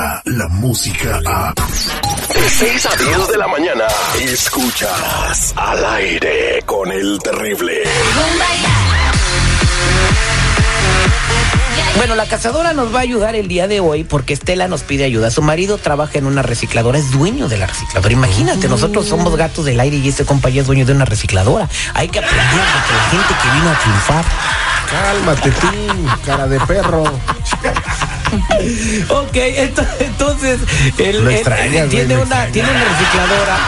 llega la música a... De 6 a 10 de la mañana, escuchas al aire con el terrible. Bueno, la cazadora nos va a ayudar el día de hoy porque Estela nos pide ayuda. Su marido trabaja en una recicladora, es dueño de la recicladora. Imagínate, nosotros somos gatos del aire y este compañero es dueño de una recicladora. Hay que aprender de que la gente que vino a triunfar. Cálmate tú, cara de perro. Ok, ento- entonces él, él- extrañas, él tiene una extrañas. tiene una recicladora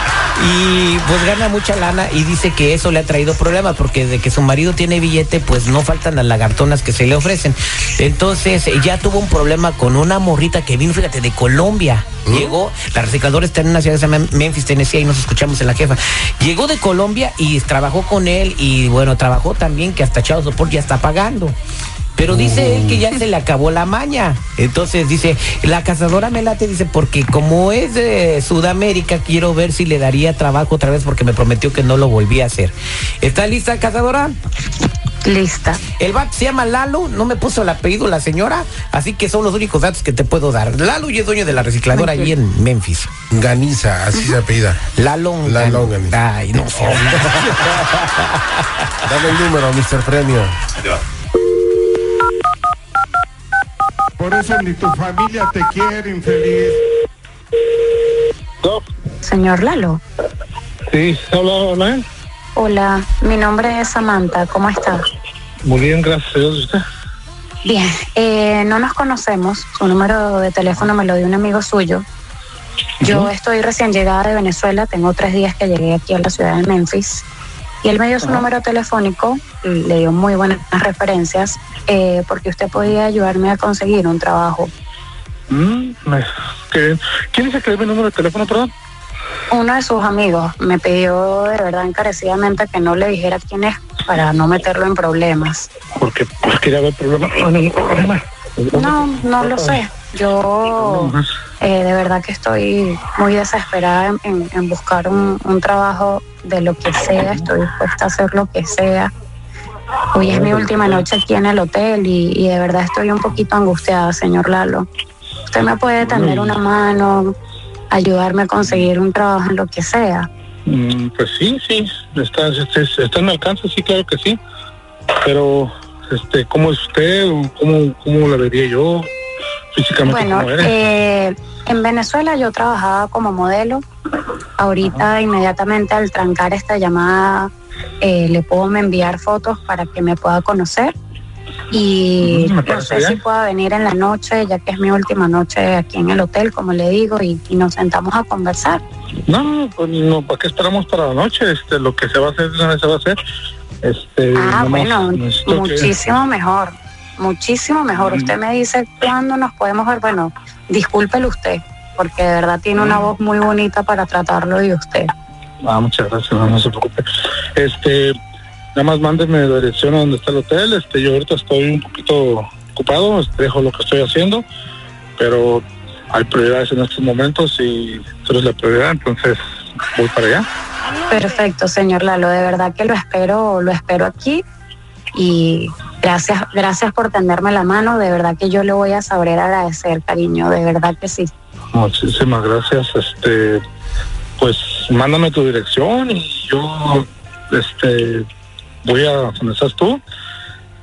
y pues gana mucha lana y dice que eso le ha traído problemas porque de que su marido tiene billete pues no faltan las lagartonas que se le ofrecen. Entonces ya tuvo un problema con una morrita que vino, fíjate, de Colombia. ¿Mm? Llegó, la recicladora está en una ciudad que se llama Memphis, Tennessee, ahí nos escuchamos en la jefa. Llegó de Colombia y trabajó con él y bueno, trabajó también que hasta Chavo Sopor ya está pagando. Pero dice él que ya se le acabó la maña. Entonces dice, la cazadora me late, dice, porque como es de Sudamérica, quiero ver si le daría trabajo otra vez porque me prometió que no lo volvía a hacer. ¿Está lista, cazadora? Lista. El vato se llama Lalo, no me puso el apellido la señora, así que son los únicos datos que te puedo dar. Lalo y es dueño de la recicladora allí en Memphis. Ganiza, así se apellida. Lalo. Lalo Ganiza. Ay, no sé. Dame el número, Mr. Premio. Por eso ni tu familia te quiere, infeliz. Señor Lalo. Sí, habla, habla él. Hola, mi nombre es Samantha. ¿Cómo está? Muy bien, gracias a Dios. ¿y ¿Usted? Bien, eh, no nos conocemos. Su número de teléfono me lo dio un amigo suyo. Yo estoy recién llegada de Venezuela. Tengo tres días que llegué aquí a la ciudad de Memphis. Y él me dio su número telefónico, le dio muy buenas referencias, eh, porque usted podía ayudarme a conseguir un trabajo. Mm, qué bien. ¿Quién dice que dio mi número de teléfono, perdón? Uno de sus amigos me pidió de verdad encarecidamente que no le dijera quién es para no meterlo en problemas. Porque pues, quería ver problema. No, ningún problema. No, no lo sé. Yo eh, de verdad que estoy muy desesperada en, en- en buscar un, un trabajo de lo que sea. Estoy dispuesta a hacer lo que sea. Hoy es mi última noche aquí en el hotel y, y de verdad estoy un poquito angustiada, señor Lalo. Usted me puede tender una mano, ayudarme a conseguir un trabajo en lo que sea. Mm, pues sí, sí. Está, este, está en alcance, sí, claro que sí. Pero, este, ¿cómo es usted? ¿Cómo, cómo la vería yo? Físicamente, Bueno, eh, en Venezuela yo trabajaba como modelo. Ahorita, inmediatamente al trancar esta llamada, eh, le puedo enviar fotos para que me pueda conocer. Y Mm, no sé si pueda venir en la noche, ya que es mi última noche aquí en el hotel, como le digo, y, y nos sentamos a conversar. No, pues no, ¿para qué esperamos para la noche? Este, lo que se va a hacer, se va a hacer. Este, Ah, bueno, que- muchísimo mejor, muchísimo mejor. Usted me dice cuándo nos podemos ver. Bueno, discúlpelo usted, porque de verdad tiene una voz muy bonita para tratarlo de usted. Ah, muchas gracias, no, no se preocupe. Este, nada más mándeme la dirección a donde está el hotel. Este, yo ahorita estoy un poquito ocupado, este, dejo lo que estoy haciendo, pero hay prioridades en estos momentos y tú eres la prioridad, entonces voy para allá. Perfecto, señor Lalo, de verdad que lo espero, lo espero aquí y gracias, gracias por tenderme la mano, de verdad que yo le voy a saber agradecer, cariño, de verdad que sí. Muchísimas gracias. Este, pues mándame tu dirección y yo, este, voy a donde estás tú.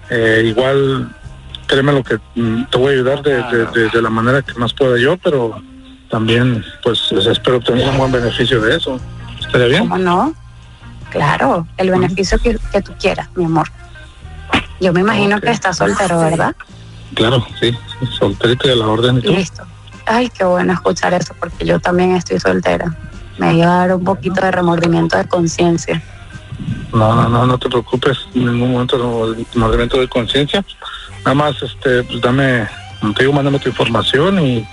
Eh, igual, créeme lo que mm, te voy a ayudar de, de- de- de la manera que más pueda yo, pero también, pues, espero obtener un buen beneficio de eso. ¿Estaría bien? ¿Cómo no? Claro, el beneficio que, que tú quieras, mi amor. Yo me imagino que estás soltero, ¿verdad? Claro, sí, solterito y a la orden. ¿Y? Listo. Ay, qué bueno escuchar eso, porque yo también estoy soltera. Me iba a dar un poquito de remordimiento de conciencia. No, no, no, no te preocupes, en ningún momento no, movimiento de conciencia. Nada más, este, pues dame, te digo, mándame tu información y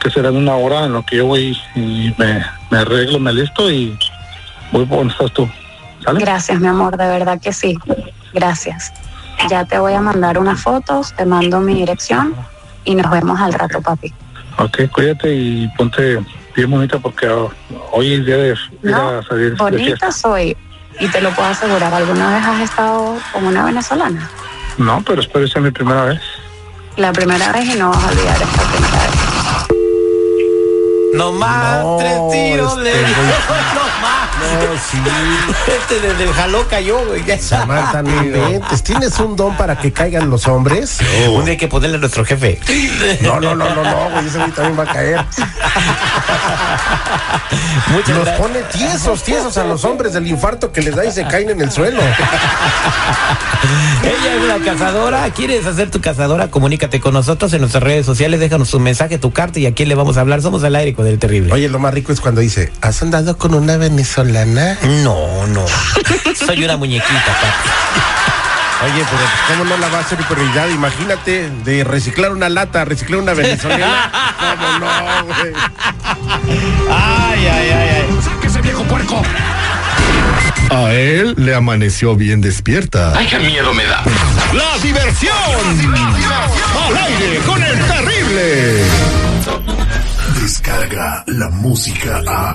que será en una hora en lo que yo voy y me, me arreglo, me listo y voy por donde estás tú. ¿Sale? Gracias, mi amor, de verdad que sí. Gracias. Ya te voy a mandar unas fotos, te mando mi dirección y nos vemos al rato, papi. Ok, cuídate y ponte bien bonita porque hoy es día de ir No, a salir bonita soy y te lo puedo asegurar. ¿Alguna vez has estado con una venezolana? No, pero espero que sea mi primera vez. La primera vez y no vas a olvidar esta primera vez. No más, No, tres tiros le este. No sí. Este desde el jaló cayó, güey. Samantha, no inventes. ¿Tienes un don para que caigan los hombres? Un día hay que ponerle a nuestro jefe. No, no, no, no, no, güey. Ese güey también va a caer. Muchas Los gracias. pone tiesos, tiesos a los hombres del infarto que les da y se caen en el suelo. Ella es una cazadora. ¿Quieres hacer tu cazadora? Comunícate con nosotros en nuestras redes sociales. Déjanos tu mensaje, tu carta y a quién le vamos a hablar. Somos al aire con el terrible. Oye, lo más rico es cuando dice, ¿has andado con una venezolana? No, no. Soy una muñequita, papi. Oye, pero ¿cómo no la va a hacer prioridad? Imagínate de reciclar una lata, reciclar una venezolana. ¿Cómo no, güey? Ay, ay, ay, ay. ¡Sáquese, viejo puerco! A él le amaneció bien despierta. Ay, qué miedo me da. ¡La diversión! ¡Al aire con el terrible! Descarga la música a.